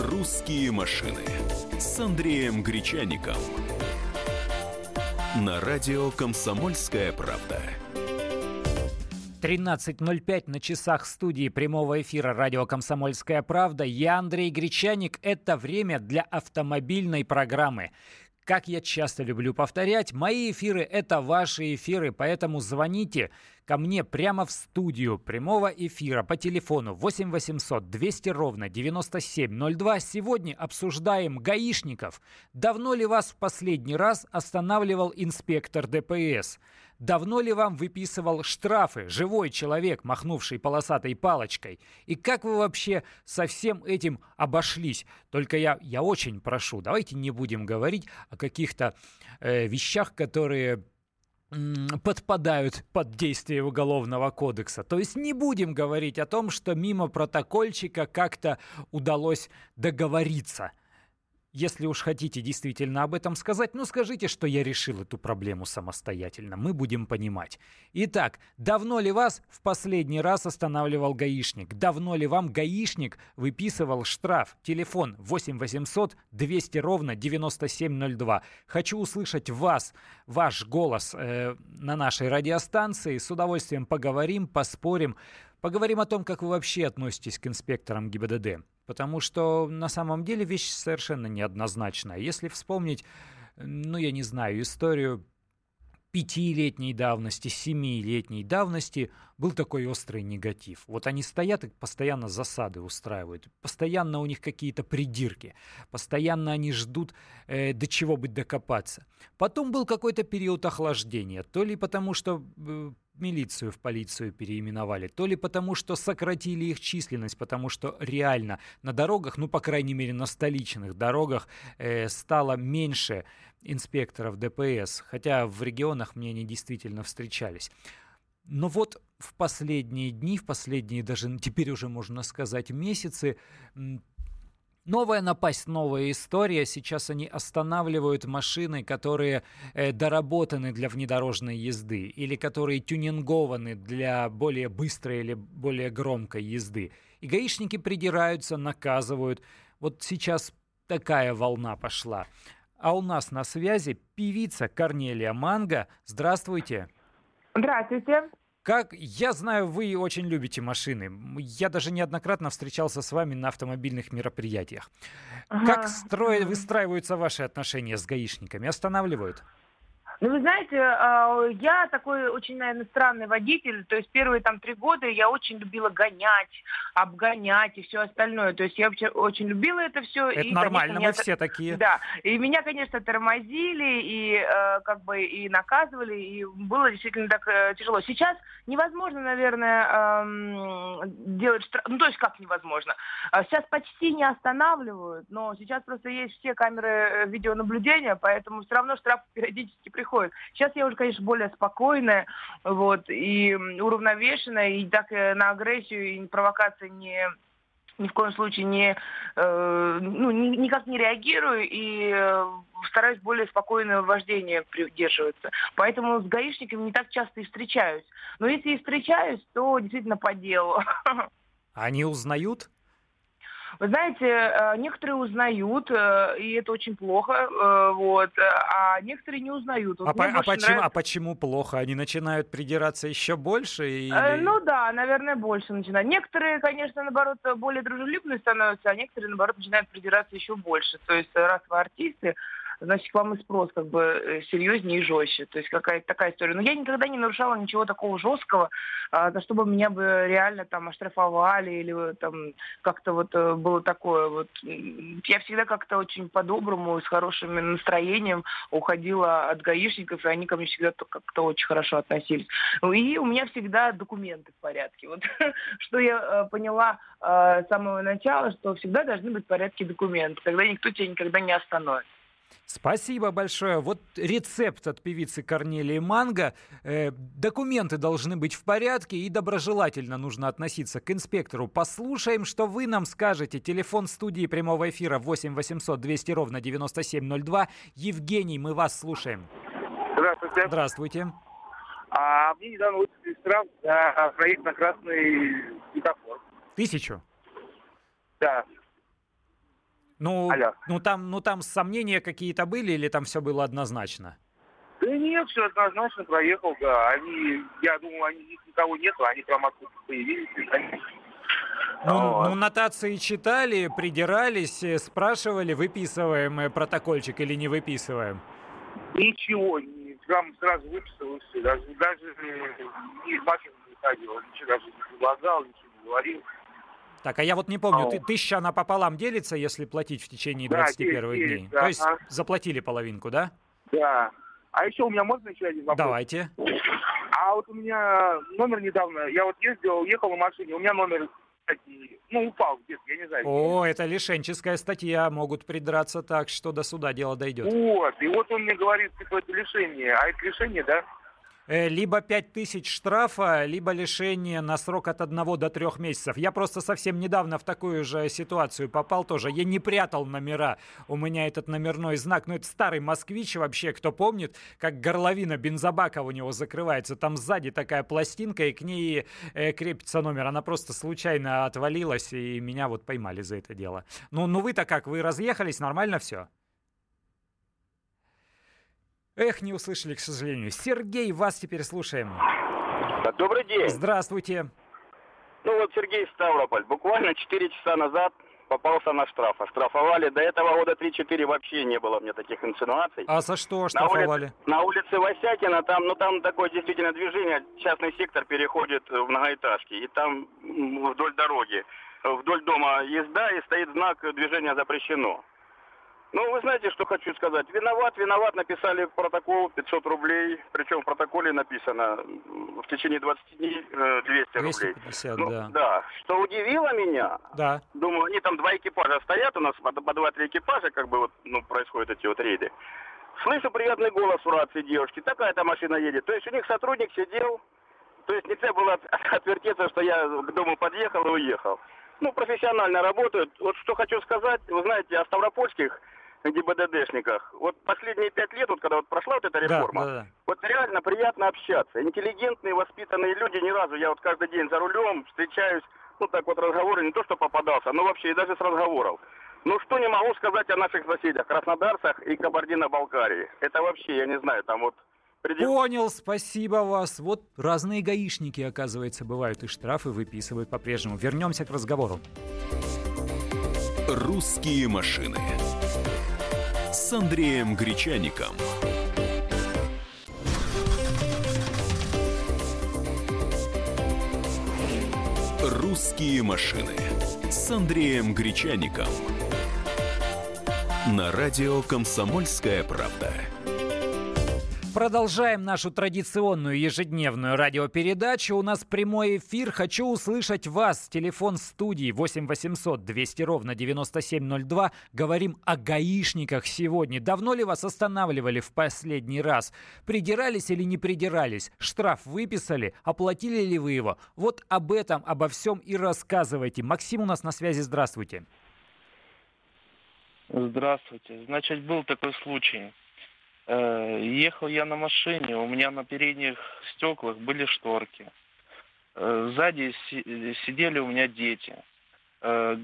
«Русские машины» с Андреем Гречаником. На радио «Комсомольская правда». 13.05 на часах студии прямого эфира радио «Комсомольская правда». Я Андрей Гречаник. Это время для автомобильной программы. Как я часто люблю повторять, мои эфиры – это ваши эфиры, поэтому звоните ко мне прямо в студию прямого эфира по телефону 8 800 200 ровно 9702. Сегодня обсуждаем гаишников. Давно ли вас в последний раз останавливал инспектор ДПС? Давно ли вам выписывал штрафы живой человек, махнувший полосатой палочкой? И как вы вообще со всем этим обошлись? Только я, я очень прошу, давайте не будем говорить о каких-то э, вещах, которые подпадают под действие Уголовного кодекса. То есть не будем говорить о том, что мимо протокольчика как-то удалось договориться – если уж хотите действительно об этом сказать, ну скажите, что я решил эту проблему самостоятельно. Мы будем понимать. Итак, давно ли вас в последний раз останавливал гаишник? Давно ли вам гаишник выписывал штраф? Телефон 8 800 200 ровно 9702. Хочу услышать вас, ваш голос э, на нашей радиостанции. С удовольствием поговорим, поспорим. Поговорим о том, как вы вообще относитесь к инспекторам ГИБДД. Потому что на самом деле вещь совершенно неоднозначная. Если вспомнить, ну я не знаю, историю пятилетней давности, семилетней давности был такой острый негатив. Вот они стоят и постоянно засады устраивают, постоянно у них какие-то придирки, постоянно они ждут, э, до чего бы докопаться. Потом был какой-то период охлаждения, то ли потому, что э, милицию в полицию переименовали, то ли потому, что сократили их численность, потому что реально на дорогах, ну, по крайней мере, на столичных дорогах э, стало меньше инспекторов ДПС, хотя в регионах мне они действительно встречались. Но вот в последние дни, в последние даже теперь уже можно сказать месяцы, Новая напасть, новая история. Сейчас они останавливают машины, которые э, доработаны для внедорожной езды или которые тюнингованы для более быстрой или более громкой езды. И гаишники придираются, наказывают. Вот сейчас такая волна пошла. А у нас на связи певица Корнелия Манга. Здравствуйте. Здравствуйте. Как я знаю, вы очень любите машины. Я даже неоднократно встречался с вами на автомобильных мероприятиях. Ага. Как строят, выстраиваются ваши отношения с гаишниками? Останавливают? Ну, вы знаете, а, я такой очень, наверное, странный водитель. То есть первые там три года я очень любила гонять, обгонять и все остальное. То есть я вообще очень любила это все. Это и, нормально, конечно, мы меня... все такие. Да, и меня, конечно, тормозили и э, как бы и наказывали, и было действительно так э, тяжело. Сейчас невозможно, наверное, делать штраф. Ну, то есть как невозможно? А сейчас почти не останавливают, но сейчас просто есть все камеры э, видеонаблюдения, поэтому все равно штраф периодически приходит приходит. Сейчас я уже, конечно, более спокойная, вот, и уравновешенная, и так э, на агрессию и провокации не ни в коем случае не, э, ну, ни, никак не реагирую и э, стараюсь более спокойного вождения придерживаться. Поэтому с гаишниками не так часто и встречаюсь. Но если и встречаюсь, то действительно по делу. Они узнают? Вы знаете, э, некоторые узнают, э, и это очень плохо, э, вот, а некоторые не узнают. Вот а, по, а, почему, нравится... а почему плохо? Они начинают придираться еще больше? Или... Ну да, наверное, больше начинают. Некоторые, конечно, наоборот, более дружелюбные становятся, а некоторые, наоборот, начинают придираться еще больше. То есть, раз вы артисты, значит, к вам и спрос как бы э, серьезнее и жестче. То есть какая-то такая история. Но я никогда не нарушала ничего такого жесткого, а, за чтобы меня бы реально там оштрафовали или там как-то вот э, было такое. Вот. Я всегда как-то очень по-доброму, с хорошим настроением уходила от гаишников, и они ко мне всегда как-то очень хорошо относились. И у меня всегда документы в порядке. Вот что я э, поняла с самого начала, что всегда должны быть в порядке документы. Тогда никто тебя никогда не остановит. Спасибо большое. Вот рецепт от певицы Корнелии Манго. Э, документы должны быть в порядке и доброжелательно нужно относиться к инспектору. Послушаем, что вы нам скажете. Телефон студии прямого эфира 8 800 200 ровно 9702. Евгений, мы вас слушаем. Здравствуйте. Здравствуйте. А мне недавно выпустили штраф за проезд на красный светофор. Тысячу? Да. Ну, Алло. ну, там, ну там сомнения какие-то были или там все было однозначно? Да нет, все однозначно проехал, да. Они, я думал, они, их никого нету, они прямо откуда появились. они- Ну, ну, нотации читали, придирались, э, спрашивали, выписываем протокольчик или не выписываем? Ничего, не, прям сразу все. Даже, даже э, ни из машины не ходил, ничего даже не предлагал, ничего не говорил. Так, а я вот не помню, Ау. ты, тысяча она пополам делится, если платить в течение Да, 21 делит, дней? да, То есть ага. заплатили половинку, да? Да. А еще у меня можно еще один вопрос? Давайте. А вот у меня номер недавно, я вот ездил, ехал на машине, у меня номер, ну, упал где-то, я не знаю. О, это лишенческая статья, могут придраться так, что до суда дело дойдет. Вот, и вот он мне говорит, типа, это лишение, а это лишение, да? Э, Либо 5000 штрафа, либо лишение на срок от 1 до 3 месяцев. Я просто совсем недавно в такую же ситуацию попал тоже. Я не прятал номера. У меня этот номерной знак. Ну, это старый москвич вообще, кто помнит, как горловина бензобака у него закрывается. Там сзади такая пластинка, и к ней э, крепится номер. Она просто случайно отвалилась, и меня вот поймали за это дело. Ну, ну вы-то как? Вы разъехались? Нормально все? Эх, не услышали, к сожалению. Сергей, вас теперь слушаем. Добрый день. Здравствуйте. Ну вот Сергей Ставрополь. Буквально 4 часа назад попался на штраф. Оштрафовали. До этого года 3-4 вообще не было мне таких инсинуаций. А за что На оштрафовали? улице, на улице Васякина, там, ну там такое действительно движение, частный сектор переходит в многоэтажки, и там вдоль дороги, вдоль дома езда, и стоит знак «Движение запрещено». Ну, вы знаете, что хочу сказать? Виноват, виноват, написали протокол 500 рублей, причем в протоколе написано в течение 20 дней э, 200 рублей. 250, Ну, да. да. Что удивило меня, Да. Думаю, они там два экипажа стоят, у нас по, по два-три экипажа, как бы вот, ну, происходят эти вот рейды. Слышу приятный голос в рации девушки, такая-то машина едет. То есть у них сотрудник сидел, то есть нельзя было от- отвертеться, что я к дому подъехал и уехал. Ну, профессионально работают. Вот что хочу сказать, вы знаете, о ставропольских ГИБДДшниках. Вот последние пять лет, вот когда вот прошла вот эта Да, реформа, да, да. вот реально приятно общаться. Интеллигентные, воспитанные люди ни разу. Я вот каждый день за рулем встречаюсь, ну так вот разговоры не то что попадался, но вообще и даже с разговоров. Ну что не могу сказать о наших соседях, краснодарцах и Кабардино-Балкарии. Это вообще, я не знаю, там вот предел- Понял, спасибо вас. Вот разные гаишники, оказывается, бывают и штрафы выписывают по-прежнему. Вернемся к разговору. «Русские машины» с Андреем Гречаником. «Русские машины» с Андреем Гречаником. На радио «Комсомольская правда». Продолжаем нашу традиционную ежедневную радиопередачу. У нас прямой эфир. Хочу услышать вас. Телефон студии 8 800 200 ровно 9702. Говорим о гаишниках сегодня. Давно ли вас останавливали в последний раз? Придирались или не придирались? Штраф выписали? Оплатили ли вы его? Вот об этом, обо всем и рассказывайте. Максим у нас на связи. Здравствуйте. Здравствуйте. Значит, был такой случай. Э, Ехал я на машине, у меня на передних стеклах были шторки. Э, Сзади си- сидели у меня дети. Э,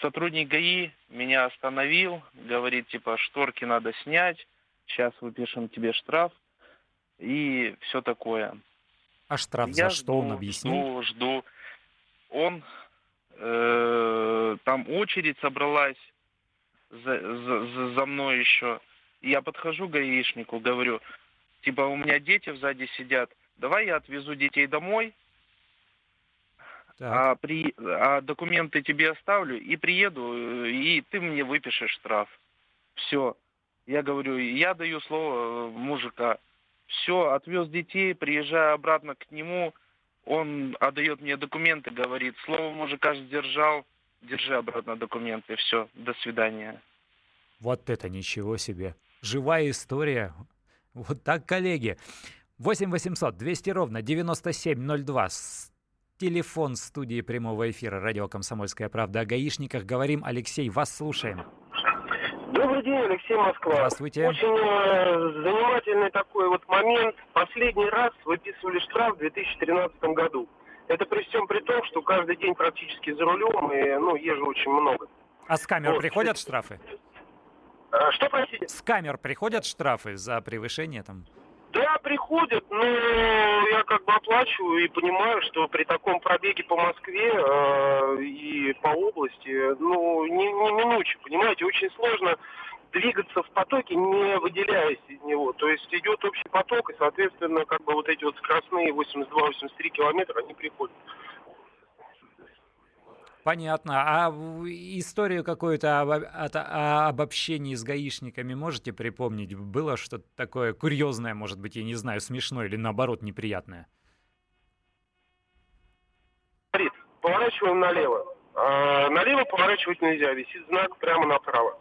Сотрудник ГАИ меня остановил, говорит, типа, шторки надо снять, сейчас выпишем тебе штраф и все такое. А штраф Я за что он объяснил? Жду, жду. Он э, там очередь собралась за, за- за мной еще. Я подхожу к гаишнику, говорю, типа у меня дети сзади сидят, давай я отвезу детей домой, Так. а, при, а документы тебе оставлю и приеду, э, и ты мне выпишешь штраф. Все. Я говорю, я даю слово э, мужика. Все, отвез детей, приезжаю обратно к нему, он отдает мне документы, говорит, слово мужика сдержал, держи обратно документы, все, до свидания. Вот это ничего себе. Живая история. Вот так, коллеги. 8 800 200 ровно 9702. С- Телефон студии прямого эфира радио «Комсомольская правда» о гаишниках. Говорим, Алексей, вас слушаем. Добрый день, Алексей Москва. Здравствуйте. Очень э, занимательный такой вот момент. Последний раз выписывали штраф в 2013 году. Это при всем при том, что каждый день практически за рулем и ну, езжу очень много. А с камер Вот. приходят штрафы? А, Что, простите? С камер приходят штрафы за превышение там? Да, приходят, но я как бы оплачиваю и понимаю, что при таком пробеге по Москве э, и по области, ну, не, не минуче, понимаете, очень сложно двигаться в потоке, не выделяясь из него. То есть идет общий поток, и, соответственно, как бы вот эти вот скоростные 82-83 километра, они приходят. Понятно. А историю какую-то об, о- об общении с гаишниками можете припомнить? Было что-то такое курьезное, может быть, я не знаю, смешное или наоборот неприятное? Говорит, поворачиваем налево. А, налево поворачивать нельзя, висит знак прямо направо.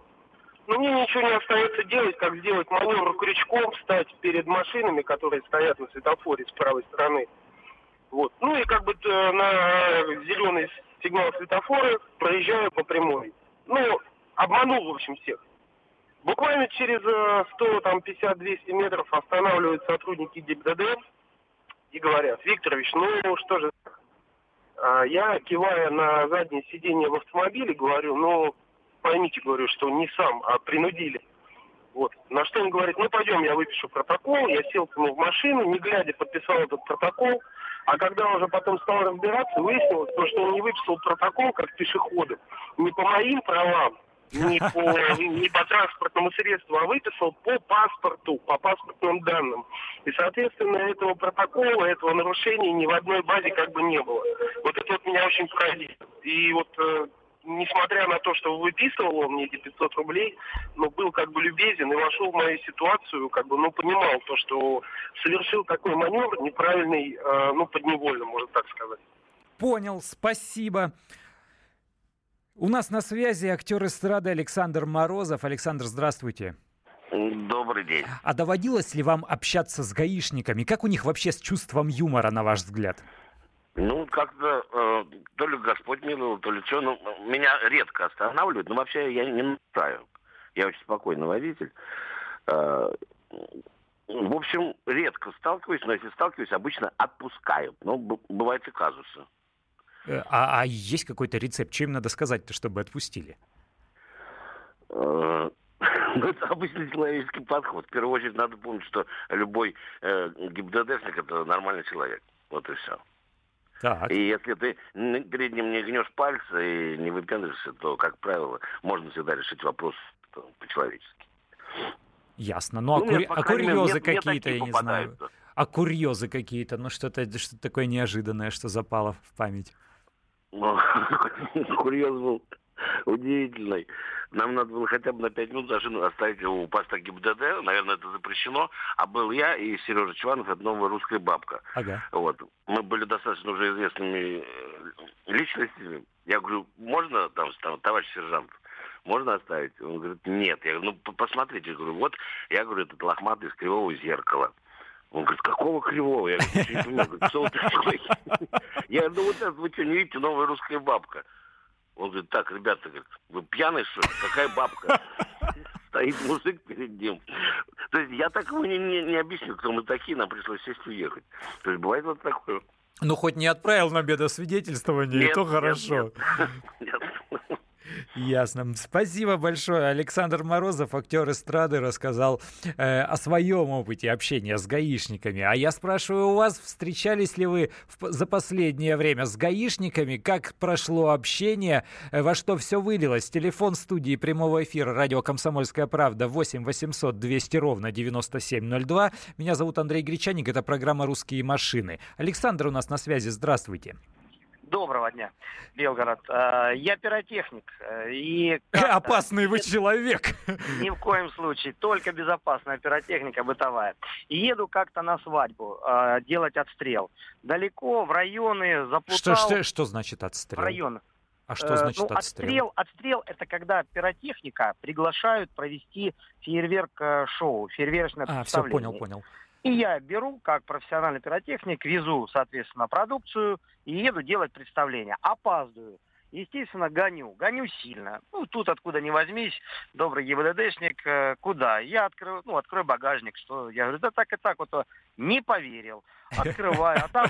Но мне ничего не остается делать, как сделать маневр крючком, встать перед машинами, которые стоят на светофоре с правой стороны. Вот. Ну и как бы э, на зеленый сигнал светофора проезжаю по прямой. Ну, обманул, в общем, всех. Буквально через э, 100, там, 50-200 метров останавливают сотрудники ГИБДД и говорят, Викторович, ну что же? А Я, кивая на заднее сиденье в автомобиле, говорю, ну, поймите, говорю, что не сам, а принудили. Вот. На что он говорит, ну, пойдем, я выпишу протокол. Я сел к нему в машину, не глядя, подписал этот протокол. А когда уже потом стал разбираться, выяснилось, то, что он не выписал протокол как пешеходу. Не по моим правам, не по, не по транспортному средству, а выписал по паспорту, по паспортным данным. И, соответственно, этого протокола, этого нарушения ни в одной базе как бы не было. Вот это вот меня очень поразило. И вот, э, несмотря на то, что выписывал он мне эти 500 рублей, но был как бы любезен и вошел в мою ситуацию, как бы, ну, понимал то, что совершил такой маневр неправильный, э, ну, подневольно, можно так сказать. Понял, спасибо. У нас на связи актер эстрады Александр Морозов. Александр, здравствуйте. Добрый день. А доводилось ли вам общаться с гаишниками? Как у них вообще с чувством юмора, на ваш взгляд? Ну, как-то э, то ли Господь миловал, то ли что. Ну, меня редко останавливают, но вообще я не нарушаю. Я очень спокойный водитель. Э, в общем, редко сталкиваюсь, но если сталкиваюсь, обычно отпускают. Но б- бывают и казусы. Э, А, а есть какой-то рецепт? Им надо сказать-то, чтобы отпустили? Э, Ну, это обычный человеческий подход. В первую очередь надо помнить, что любой э, ГИБДДшник это нормальный человек. Вот и все. Так. И если ты перед ним не гнешь пальцы и не выпендриваешься, то, как правило, можно всегда решить вопрос по-человечески. Ясно. Ну, а, Ну, кури- а крайней мере, курьезы какие-то, я не знаю. А курьезы какие-то, ну что-то что такое неожиданное, что запало в память. Ну, Курьез был удивительный. Нам надо было хотя бы на пять минут машину оставить у поста ГИБДД. Наверное, это запрещено. А был я и Сережа Чванов, это новая русская бабка. Ага. Вот. Мы были достаточно уже известными э, личностями. Я говорю, можно там, там, товарищ сержант, можно оставить? Он говорит, нет. Я говорю, ну посмотрите. Я говорю, вот, я говорю, этот лохматый из кривого зеркала. Он говорит, какого кривого? Я говорю, что вы такой? Я говорю, ну вот это вы что, не видите, новая русская бабка. Он говорит, так, ребята, говорит, вы пьяные, что ли? Какая бабка? Стоит мужик перед ним. То есть я так ему не, не, не объяснил, кто мы такие, нам пришлось сесть и уехать. То есть бывает вот такое. Ну, хоть не отправил на бедосвидетельствование, и Нет, то нет, хорошо. Нет. Ясно. Спасибо большое. Александр Морозов, актер эстрады, рассказал э, о своем опыте общения с гаишниками. А я спрашиваю у вас, встречались ли вы в- за последнее время с гаишниками? Как прошло общение? Э, во что все вылилось? Телефон студии прямого эфира радио «Комсомольская правда» 8 800 200 ровно 9702. Меня зовут Андрей Гречаник. Это программа «Русские машины». Александр у нас на связи. Здравствуйте. Доброго дня, Белгород. Э, Я пиротехник. э, И Опасный вы человек. Ни в коем случае. Только безопасная пиротехника бытовая. И еду как-то на свадьбу э, делать отстрел. Далеко, в районы, заплутал. Что, что, что значит В отстрел? район. А что значит ну, отстрел? отстрел? Отстрел это когда пиротехника приглашают провести фейерверк-шоу, фейерверочное А, все, представление. понял, понял. И я беру, как профессиональный пиротехник, везу, соответственно, продукцию и еду делать представление. Опаздываю. Естественно, гоню. Гоню сильно. Ну, тут откуда ни возьмись, добрый ГИБДДшник, э, куда? Я открою, ну, открою багажник, что? Я говорю, да так и так вот, не поверил. Открываю, а там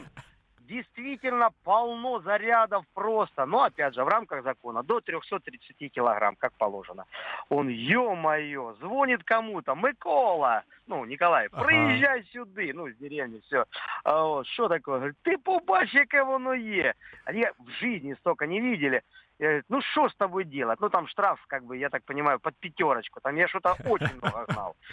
действительно полно зарядов просто. Но, опять же, в рамках закона до 330 килограмм, как положено. Он, ё-моё, звонит кому-то. Микола, ну, Николай, Ага. приезжай сюда. Ну, из деревни все. А что такое? Говорит, ты побачь, яке воно є. Они в жизни столько не видели. Я говорю, ну что с тобой делать? Ну там штраф, как бы, я так понимаю, под пятерочку. Там я что-то очень много гнал.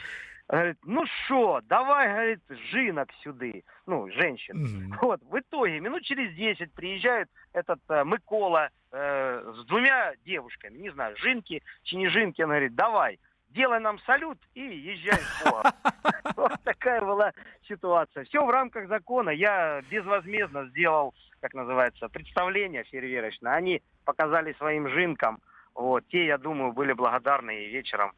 Говорит, ну что, давай, говорит, жинок сюды. Ну, женщин. Мгм. Вот, в итоге, минут через 10 приезжает этот э, Микола э, с двумя девушками, не знаю, жинки, чи не жинки, он говорит, давай, делай нам салют и езжай в. Вот такая была ситуация. Все в рамках закона. Я безвозмездно сделал, как называется, представление фейерверочное. Они показали своим жинкам. Вот, те, я думаю, были благодарны и вечером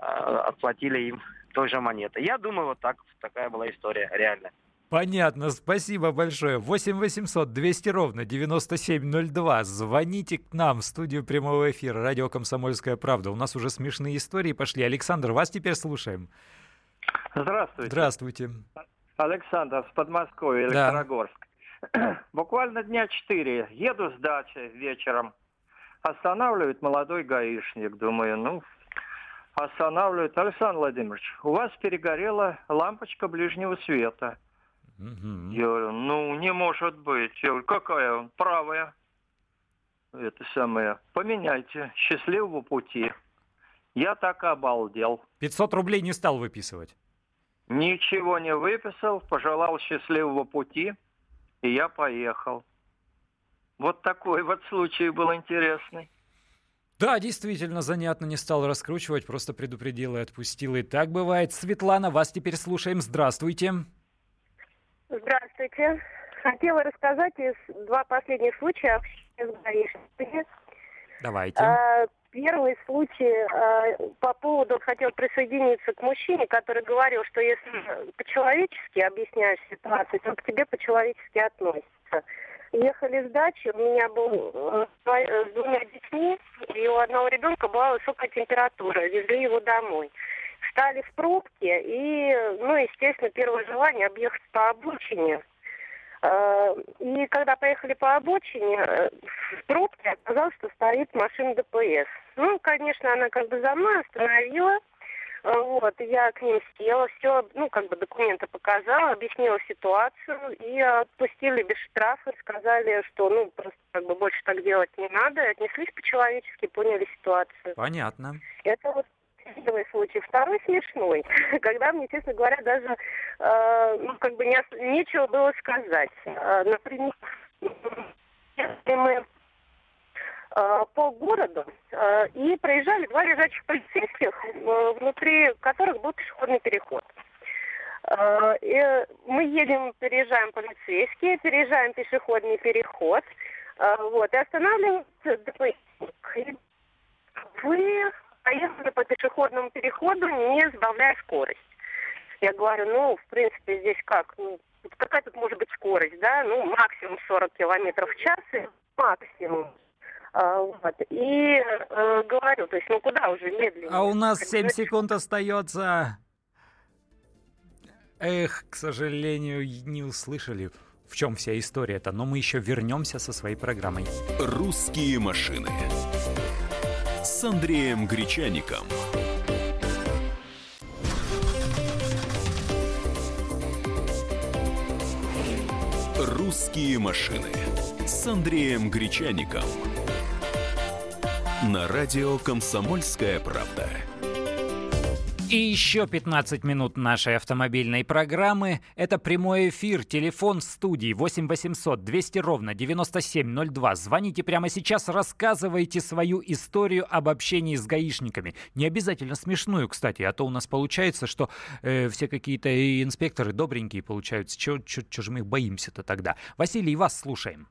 э, отплатили им той же монетой. Я думаю, вот так, такая была история, реально. Понятно, спасибо большое. 8 800 200 ровно 9702. Звоните к нам в студию прямого эфира радио «Комсомольская правда». У нас уже смешные истории пошли. Александр, вас теперь слушаем. Здравствуйте. Здравствуйте. Александр с Подмосковья, Да. Электрогорск. Буквально дня четыре. Еду с дачи вечером. Останавливает молодой гаишник. Думаю, ну, останавливает. Александр Владимирович, у вас перегорела лампочка ближнего света. Мгм. Я говорю, ну, не может быть. Я говорю, какая он? Правая. Это самое. Поменяйте. Счастливого пути. Я так и обалдел. 500 рублей не стал выписывать. Ничего не выписал, пожелал счастливого пути, и я поехал. Вот такой вот случай был интересный. Да, действительно, занятно, не стал раскручивать, просто предупредил и отпустил. И так бывает. Светлана, вас теперь слушаем. Здравствуйте. Здравствуйте. Хотела рассказать из два последних случая с гаишниками. Давайте. А, Первый случай а, по поводу, хотел присоединиться к мужчине, который говорил, что если по-человечески объясняешь ситуацию, то к тебе по-человечески относятся. Ехали с дачи, у меня был э, э, с двумя детьми, и у одного ребенка была высокая температура, везли его домой. Встали в пробке, и, ну, естественно, первое желание объехать по обочине. Э, И когда поехали по обочине, в пробке оказалось, что стоит машина ДПС. Ну, конечно, она как бы за мной остановила. Э, Вот, я к ним села, все, ну, как бы документы показала, объяснила ситуацию, и отпустили без штрафа, сказали, что, ну, просто как бы больше так делать не надо, отнеслись по-человечески, поняли ситуацию. Понятно. Это вот первый случай. Второй смешной, когда мне, честно говоря, даже э, ну, как бы не нечего было сказать. Э, например, если мы э, по городу э, и проезжали два лежачих полицейских, э, внутри которых был пешеходный переход. Э, и мы едем, переезжаем полицейские, переезжаем пешеходный переход, э, вот, и. И вы поехали по пешеходному переходу, не сбавляя скорость. Я говорю, ну, в принципе, здесь как? Ну, какая тут может быть скорость, да? Ну, максимум 40 километров в час, и максимум. А, вот. И э, говорю, то есть, ну, куда уже медленнее? А у нас Как 7 бы, секунд остается. Эх, к сожалению, не услышали, в чем вся история-то, но мы еще вернемся со своей программой. «Русские машины» с Андреем Гречаником. «Русские машины» с Андреем Гречаником. На радио «Комсомольская правда». И еще 15 минут нашей автомобильной программы. Это прямой эфир, телефон студии 8 800 200 ровно 9702. Звоните прямо сейчас, рассказывайте свою историю об общении с гаишниками. Не обязательно смешную, кстати, а то у нас получается, что э, все какие-то инспекторы добренькие получаются. Чего же мы их боимся-то тогда? Василий, вас слушаем.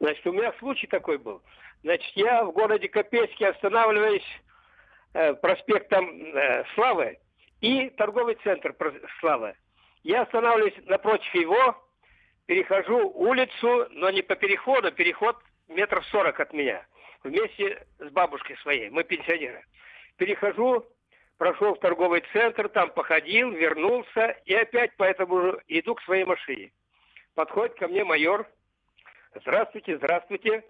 Значит, у меня случай такой был. Значит, я в городе Копейске останавливаюсь э, проспектом э, Славы и торговый центр Славы. Я останавливаюсь напротив его, перехожу улицу, но не по переходу, переход метров сорок от меня, вместе с бабушкой своей, мы пенсионеры. Перехожу, прошел в торговый центр, там походил, вернулся и опять поэтому иду к своей машине. Подходит ко мне майор. Здравствуйте, здравствуйте.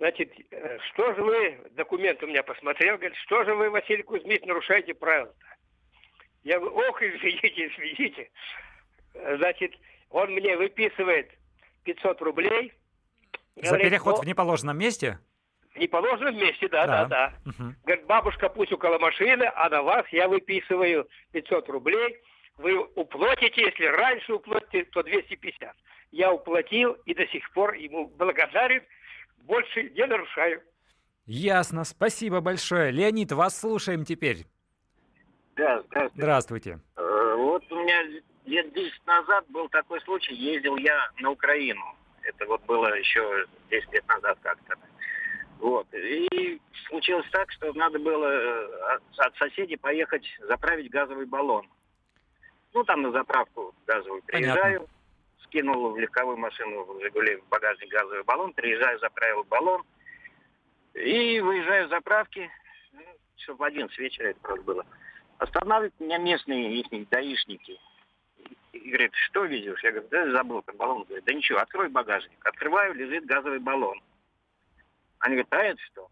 Значит, э, что же вы, документ у меня посмотрел, говорит, что же вы, Василий Кузьмич, нарушаете правила Я говорю, ох, извините, извините. Значит, он мне выписывает 500 рублей. За переход в неположенном месте? В неположенном месте, да, да, да. да. Угу. Говорит, бабушка пусть около машины, а на вас я выписываю 500 рублей. Вы уплатите, если раньше уплатите, то 250. Я уплатил и до сих пор ему благодарен. Больше не нарушаю. Ясно, спасибо большое. Леонид, вас слушаем теперь. Да, здравствуйте. Здравствуйте. Э, вот у меня лет 10 назад был такой случай, ездил я на Украину. Это вот было еще 10 лет назад как-то. Вот. И случилось так, что надо было э, от соседей поехать заправить газовый баллон. Ну, там на заправку газовую приезжаю, Понятно. Скинул в легковую машину в «Жигули» в багажник газовый баллон, приезжаю, заправил баллон. И выезжаю с заправки, ну, часов в 11 вечера это просто было. Останавливают меня местные их даишники – и говорит, что везешь? Я говорю, да забыл про баллон. Говорит, да ничего, открой багажник. Открываю, лежит газовый баллон. Они говорят, а это что?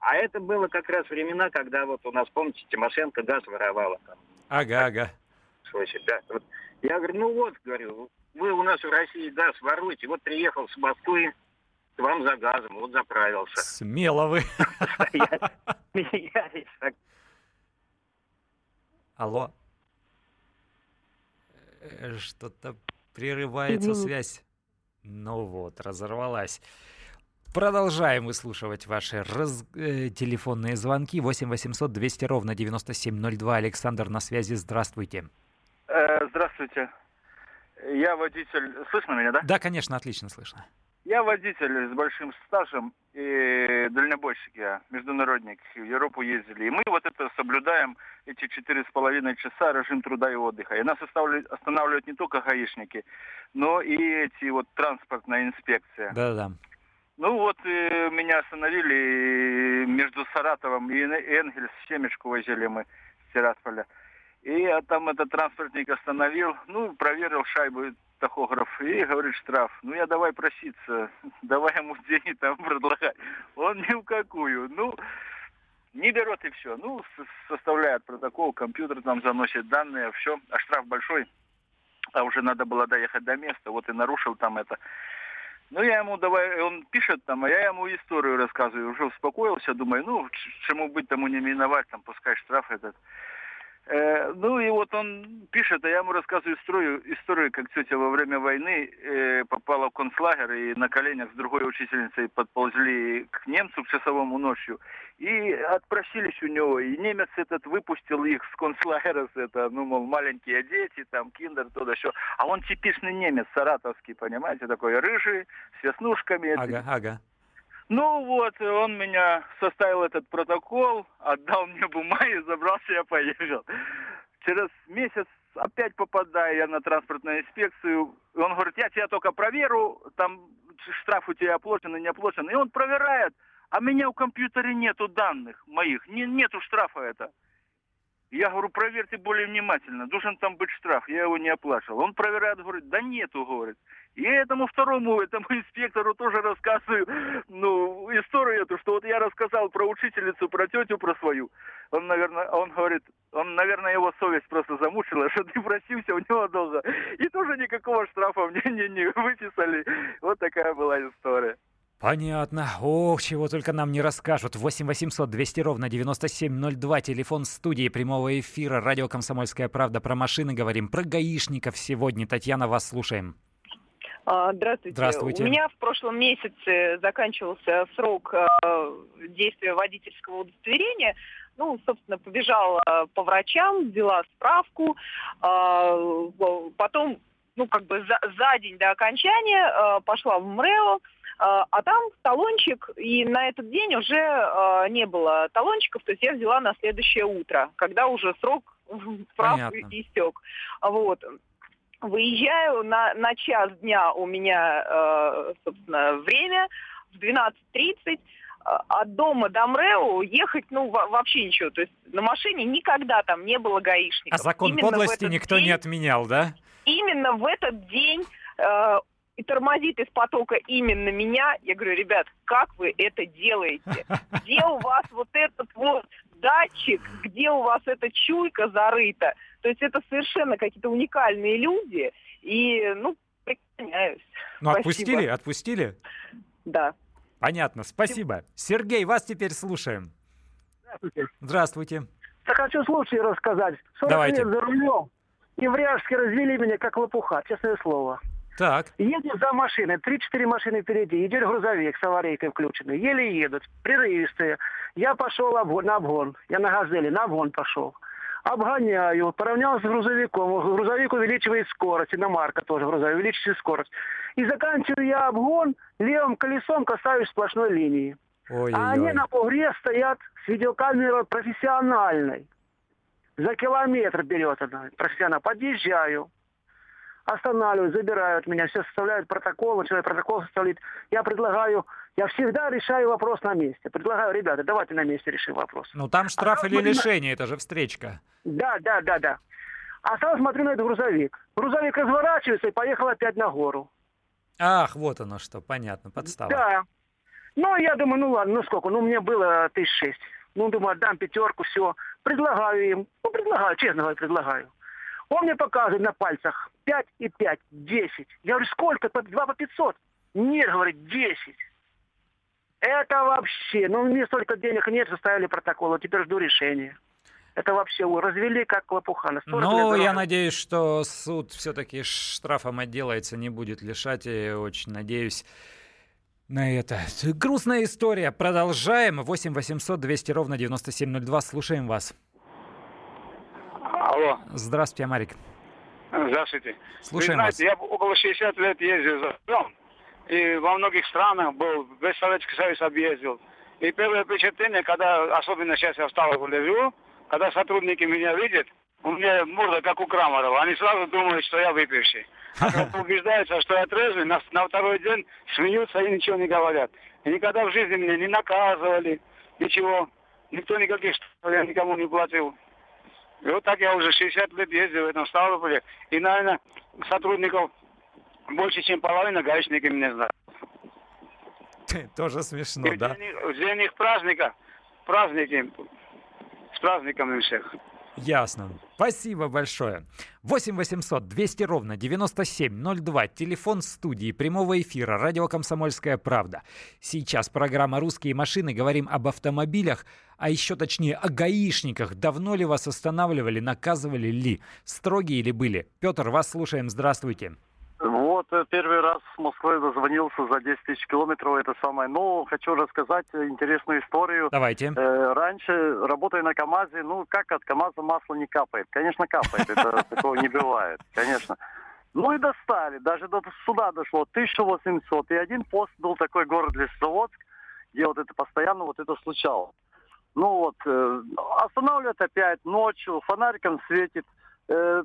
А это было как раз времена, когда вот у нас, помните, Тимошенко газ воровала. Там. Ага, ага. Слушай, да. Вот. Я говорю, ну вот, говорю, вы у нас в России газ воруете. Вот приехал с Москвы к вам за газом, вот заправился. Смело вы. Алло. Э, что-то прерывается связь. Ну вот, разорвалась. Продолжаем выслушивать ваши раз... э, телефонные звонки. 8 800 200 ровно 9702. Александр на связи. Здравствуйте. Э, здравствуйте. Я водитель... Слышно меня, да? Да, конечно, отлично слышно. Я водитель с большим стажем и дальнобойщик я, международник. В Европу ездили. И мы вот это соблюдаем, эти четыре с половиной часа режим труда и отдыха. И нас останавливают не только гаишники, но и эти вот транспортная инспекция. Да-да. Ну вот э, меня остановили между Саратовым и Энгельс, Семечку возили мы с Тирасполя. И а там этот транспортник остановил, ну, проверил шайбу тахограф и говорит штраф. Ну я давай проситься, давай ему деньги там предлагать. Он ни в какую. Ну, не берет и все. Ну, составляет протокол, компьютер там заносит данные, все. А штраф большой, а уже надо было доехать до места. Вот и нарушил там это. Ну, я ему давай, он пишет там, а я ему историю рассказываю. Уже успокоился, думаю, ну, чему быть тому не миновать, там, пускай штраф этот. Э, ну и вот он пишет, а я ему рассказываю историю, историю как тетя во время войны э, попала в концлагерь и на коленях с другой учительницей подползли к немцу к часовому ночью и отпросились у него. И немец этот выпустил их с концлагеря, с это, ну, мол, маленькие дети, там, киндер, то да все. А он типичный немец, саратовский, понимаете, такой рыжий, с веснушками. Ага, ага. Ну вот, он меня составил этот протокол, отдал мне бумаги, забрался, я поехал. Через месяц опять попадаю я на транспортную инспекцию. Он говорит, я тебя только проверю, там штраф у тебя оплачен и не оплачен. И он проверяет, а меня в компьютере нету данных моих, не, нету штрафа это. Я говорю, проверьте более внимательно, должен там быть штраф, я его не оплачивал. Он проверяет, говорит, да нету, говорит. И этому второму, этому инспектору тоже рассказываю, ну, историю эту, что вот я рассказал про учительницу, про тетю, про свою. Он, наверное, он говорит, он, наверное, его совесть просто замучила, что ты просился у него долго. И тоже никакого штрафа мне не, не выписали. Вот такая была история. Понятно. Ох, чего только нам не расскажут. 8 800 200 ровно 9702. Телефон студии прямого эфира. Радио «Комсомольская правда». Про машины говорим. Про гаишников сегодня. Татьяна, вас слушаем. А, здравствуйте. Здравствуйте. У меня в прошлом месяце заканчивался срок э, действия водительского удостоверения. Ну, собственно, побежала по врачам, взяла справку. Э, потом, ну, как бы за, за день до окончания э, пошла в МРЭО а, а там талончик, и на этот день уже а, не было талончиков, то есть я взяла на следующее утро, когда уже срок прав истек. Вот. Выезжаю на, на час дня у меня, э, собственно, время в 12.30 от дома до МРЭО ехать, ну, вообще ничего. То есть на машине никогда там не было гаишников. А закон Именно подлости никто день, не отменял, да? Именно в этот день э, и тормозит из потока именно меня, я говорю, ребят, как вы это делаете? Где у вас вот этот вот датчик, где у вас эта чуйка зарыта? То есть это совершенно какие-то уникальные люди, и, ну, преклоняюсь. Ну, Спасибо. отпустили? Отпустили? Да. Понятно, спасибо. Сергей, вас теперь слушаем. Здравствуйте. Здравствуйте. Я хочу случай рассказать. 40 Давайте. лет за рулем. И в Ряжске развели меня как лопуха, честное слово. Так. Едет за машиной, 3-4 машины впереди, идет грузовик с аварийкой включенной. Еле едут, прерывистые. Я пошел обгон, на обгон. Я на газели, на обгон пошел. Обгоняю, поравнялся с грузовиком. Грузовик увеличивает скорость, иномарка тоже грузовик, увеличивает скорость. И заканчиваю я обгон, левым колесом касаюсь сплошной линии. Ой, А они на бугре стоят с видеокамерой профессиональной. За километр берет она профессионал. Подъезжаю, останавливают, забирают меня, все составляют протокол, человек протокол составляет. Я предлагаю, я всегда решаю вопрос на месте. Предлагаю, ребята, давайте на месте решим вопрос. Ну там штраф А или смотри на- лишение, это же встречка. Да, да, да, да. А сам смотрю на этот грузовик. Грузовик разворачивается и поехал опять на гору. Ах, вот оно что, понятно, подстава. Да. Ну, я думаю, ну ладно, ну сколько? Ну, мне было тысяч шесть. Ну, думаю, отдам пятерку, все. Предлагаю им. Ну, предлагаю, честно говоря, предлагаю. Он мне показывает на пальцах 5 и 5, 10. Я говорю, сколько? По- Два по 500. Нет, говорит, 10. Это вообще, ну, мне столько денег нет, составили протокол, а теперь жду решения. Это вообще ой, развели как лопуха. На 40 лет Ну, я надеюсь, что суд все-таки штрафом отделается, не будет лишать, и очень надеюсь на это. Грустная история. Продолжаем. 8 800 200 ровно 9702. Слушаем вас. Алло, Здравствуйте, Марик. здравствуйте. Слушаем Вы знаете, я около 60 лет ездил за рулем. И во многих странах был, весь Советский Союз объездил. И первое впечатление, когда, особенно сейчас я встал и лежу, когда сотрудники меня видят, у меня морда как у Крамарова. Они сразу думают, что я выпивший. А когда убеждаются, что я трезвый, на, на второй день смеются и ничего не говорят. И никогда в жизни меня не наказывали, ничего. Никто никаких штрафов я никому не платил. И вот так я уже 60 лет ездил в этом Ставрополе. И, наверное, сотрудников больше, чем половина гаишники меня знают. Тоже смешно, И да? них, для них праздника, праздники, с праздниками всех. Ясно. Спасибо большое. 8 800 200 ровно 9702. Телефон студии прямого эфира. Радио «Комсомольская правда». Сейчас программа «Русские машины». Говорим об автомобилях, а еще точнее о гаишниках. Давно ли вас останавливали, наказывали ли? Строгие ли были? Петр, вас слушаем. Здравствуйте. Вот э, первый раз с Москвы дозвонился за 10 тысяч километров, это самое. Но хочу рассказать интересную историю. Давайте. Э, раньше, работая на КАМАЗе, ну как от КАМАЗа масло не капает? Конечно, капает, это такого не бывает, конечно. Ну и достали, даже до суда дошло, 1800. И один пост был такой город Лесозаводск, где вот это постоянно вот это случалось. Ну вот, э, останавливают опять ночью, фонариком светит, э,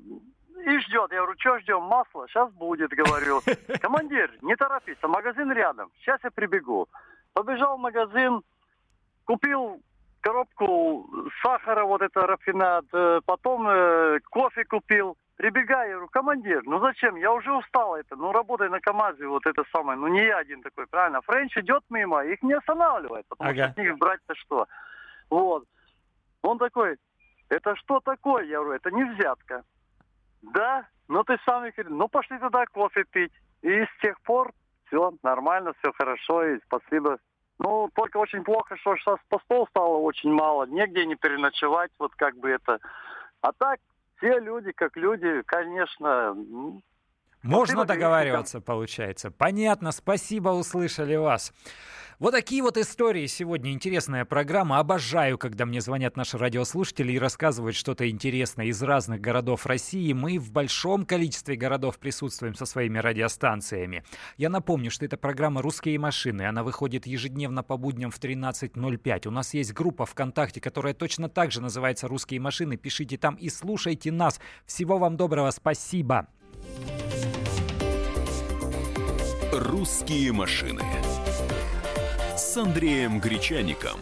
и ждет. Я говорю, что ждем? Масло? Сейчас будет, говорю. Командир, не торопись, магазин рядом. Сейчас я прибегу. Побежал в магазин, купил коробку сахара, вот это рафинад, э, потом э, кофе купил. Прибегаю, я говорю, командир, ну зачем? Я уже устал это. Ну, работай на КАМАЗе, вот это самое. Ну, не я один такой, правильно? Френч идет мимо, их не останавливает, потому Ага. что от них брать-то что? Вот. Он такой, это что такое? Я говорю, это не взятка. Да, ну ты сам их... Ну пошли туда кофе пить. И с тех пор все нормально, все хорошо, и спасибо. Ну, только очень плохо, что сейчас постов стало очень мало, негде не переночевать, вот как бы это. А так, все люди, как люди, конечно, Можно Спасибо, договариваться, получается. Понятно, спасибо, услышали вас. Вот такие вот истории сегодня. Интересная программа. Обожаю, когда мне звонят наши радиослушатели и рассказывают что-то интересное из разных городов России. Мы в большом количестве городов присутствуем со своими радиостанциями. Я напомню, что это программа «Русские машины». Она выходит ежедневно по будням в 13.05. У нас есть группа ВКонтакте, которая точно так же называется «Русские машины». Пишите там и слушайте нас. Всего вам доброго. Спасибо. «Русские машины» с Андреем Гречаником.